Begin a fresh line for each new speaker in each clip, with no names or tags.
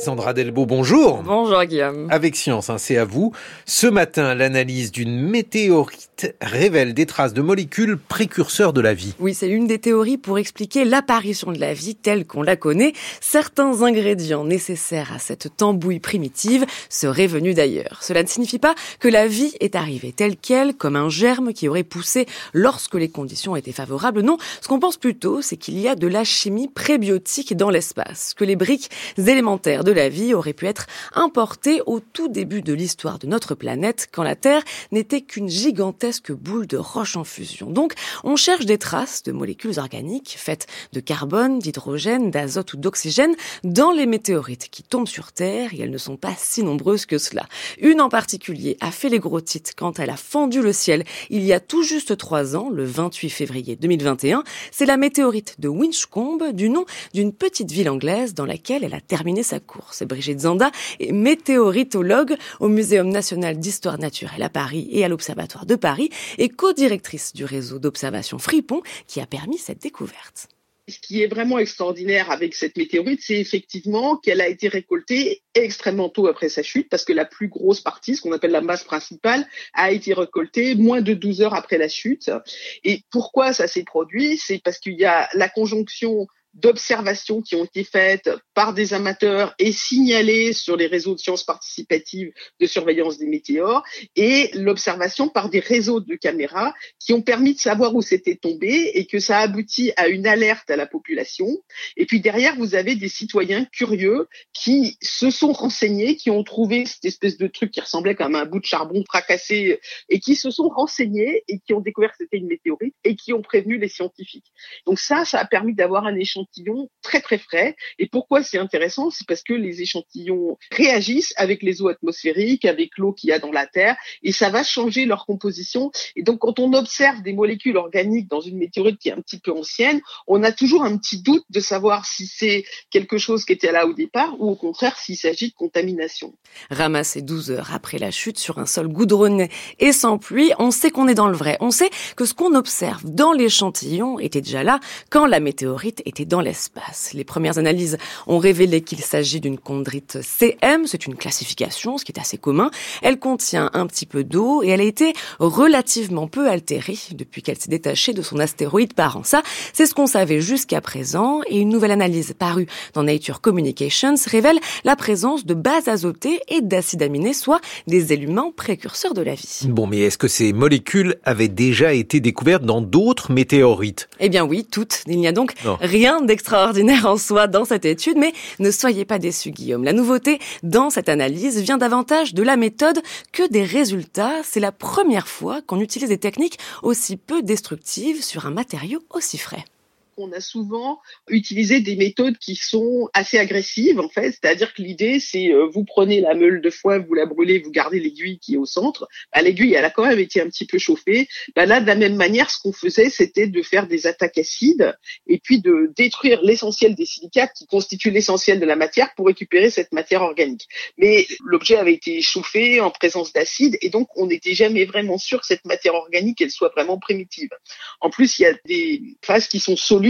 Sandra Delbo, bonjour.
Bonjour Guillaume.
Avec Science, hein, c'est à vous. Ce matin, l'analyse d'une météorite révèle des traces de molécules précurseurs de la vie.
Oui, c'est une des théories pour expliquer l'apparition de la vie telle qu'on la connaît. Certains ingrédients nécessaires à cette tambouille primitive seraient venus d'ailleurs. Cela ne signifie pas que la vie est arrivée telle qu'elle, comme un germe qui aurait poussé lorsque les conditions étaient favorables. Non, ce qu'on pense plutôt, c'est qu'il y a de la chimie prébiotique dans l'espace, que les briques élémentaires de la vie aurait pu être importée au tout début de l'histoire de notre planète, quand la Terre n'était qu'une gigantesque boule de roche en fusion. Donc, on cherche des traces de molécules organiques faites de carbone, d'hydrogène, d'azote ou d'oxygène dans les météorites qui tombent sur Terre, et elles ne sont pas si nombreuses que cela. Une en particulier a fait les gros titres quand elle a fendu le ciel il y a tout juste trois ans, le 28 février 2021. C'est la météorite de Winchcombe, du nom d'une petite ville anglaise dans laquelle elle a terminé sa course. C'est Brigitte Zanda météoritologue au Muséum national d'histoire naturelle à Paris et à l'Observatoire de Paris et co-directrice du réseau d'observation Fripon qui a permis cette découverte.
Ce qui est vraiment extraordinaire avec cette météorite, c'est effectivement qu'elle a été récoltée extrêmement tôt après sa chute, parce que la plus grosse partie, ce qu'on appelle la masse principale, a été récoltée moins de 12 heures après la chute. Et pourquoi ça s'est produit? C'est parce qu'il y a la conjonction d'observations qui ont été faites par des amateurs et signalées sur les réseaux de sciences participatives de surveillance des météores et l'observation par des réseaux de caméras qui ont permis de savoir où c'était tombé et que ça aboutit à une alerte à la population. Et puis derrière, vous avez des citoyens curieux qui se sont renseignés, qui ont trouvé cette espèce de truc qui ressemblait comme un bout de charbon fracassé et qui se sont renseignés et qui ont découvert que c'était une météorite et qui ont prévenu les scientifiques. Donc ça, ça a permis d'avoir un échange très très frais. Et pourquoi c'est intéressant? C'est parce que les échantillons réagissent avec les eaux atmosphériques, avec l'eau qu'il y a dans la Terre, et ça va changer leur composition. Et donc quand on observe des molécules organiques dans une météorite qui est un petit peu ancienne, on a toujours un petit doute de savoir si c'est quelque chose qui était là au départ ou au contraire s'il s'agit de contamination.
Ramassé 12 heures après la chute sur un sol goudronné et sans pluie, on sait qu'on est dans le vrai. On sait que ce qu'on observe dans l'échantillon était déjà là quand la météorite était dans l'espace. Les premières analyses ont révélé qu'il s'agit d'une chondrite CM, c'est une classification, ce qui est assez commun. Elle contient un petit peu d'eau et elle a été relativement peu altérée depuis qu'elle s'est détachée de son astéroïde parent. Ça, c'est ce qu'on savait jusqu'à présent et une nouvelle analyse parue dans Nature Communications révèle la présence de bases azotées et d'acides aminés, soit des éléments précurseurs de la vie.
Bon, mais est-ce que ces molécules avaient déjà été découvertes dans d'autres météorites?
Eh bien oui, toutes. Il n'y a donc rien d'extraordinaire en soi dans cette étude, mais ne soyez pas déçus, Guillaume. La nouveauté dans cette analyse vient davantage de la méthode que des résultats. C'est la première fois qu'on utilise des techniques aussi peu destructives sur un matériau aussi frais
on a souvent utilisé des méthodes qui sont assez agressives en fait, c'est-à-dire que l'idée c'est euh, vous prenez la meule de foin, vous la brûlez, vous gardez l'aiguille qui est au centre. Bah, l'aiguille elle a quand même été un petit peu chauffée. Bah, là de la même manière, ce qu'on faisait c'était de faire des attaques acides et puis de détruire l'essentiel des silicates qui constituent l'essentiel de la matière pour récupérer cette matière organique. Mais l'objet avait été chauffé en présence d'acide et donc on n'était jamais vraiment sûr que cette matière organique elle soit vraiment primitive. En plus il y a des phases qui sont solubles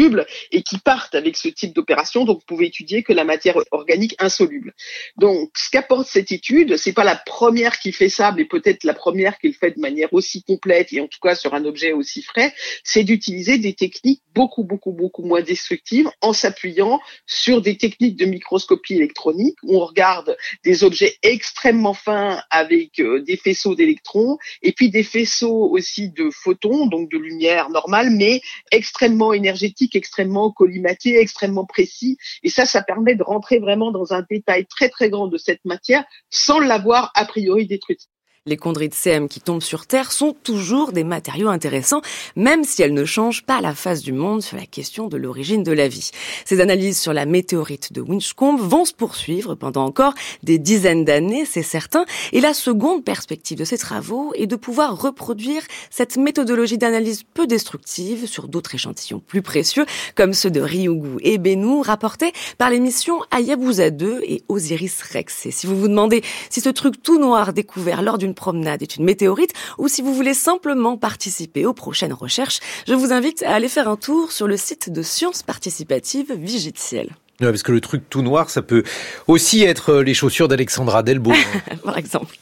et qui partent avec ce type d'opération. Donc, vous pouvez étudier que la matière organique insoluble. Donc, ce qu'apporte cette étude, c'est pas la première qui fait ça, mais peut-être la première qui le fait de manière aussi complète et en tout cas sur un objet aussi frais, c'est d'utiliser des techniques beaucoup, beaucoup, beaucoup moins destructives en s'appuyant sur des techniques de microscopie électronique où on regarde des objets extrêmement fins avec euh, des faisceaux d'électrons et puis des faisceaux aussi de photons, donc de lumière normale, mais extrêmement énergétiques extrêmement collimaté, extrêmement précis. Et ça, ça permet de rentrer vraiment dans un détail très très grand de cette matière sans l'avoir a priori détruite.
Les chondrites CM qui tombent sur Terre sont toujours des matériaux intéressants, même si elles ne changent pas la face du monde sur la question de l'origine de la vie. Ces analyses sur la météorite de Winchcombe vont se poursuivre pendant encore des dizaines d'années, c'est certain. Et la seconde perspective de ces travaux est de pouvoir reproduire cette méthodologie d'analyse peu destructive sur d'autres échantillons plus précieux, comme ceux de Ryugu et Bennu, rapportés par les missions Hayabusa 2 et Osiris Rex. Et si vous vous demandez si ce truc tout noir découvert lors d'une une promenade est une météorite ou si vous voulez simplement participer aux prochaines recherches, je vous invite à aller faire un tour sur le site de sciences participatives Vigite-Ciel.
parce que le truc tout noir, ça peut aussi être les chaussures d'Alexandra Delbo.
Par exemple.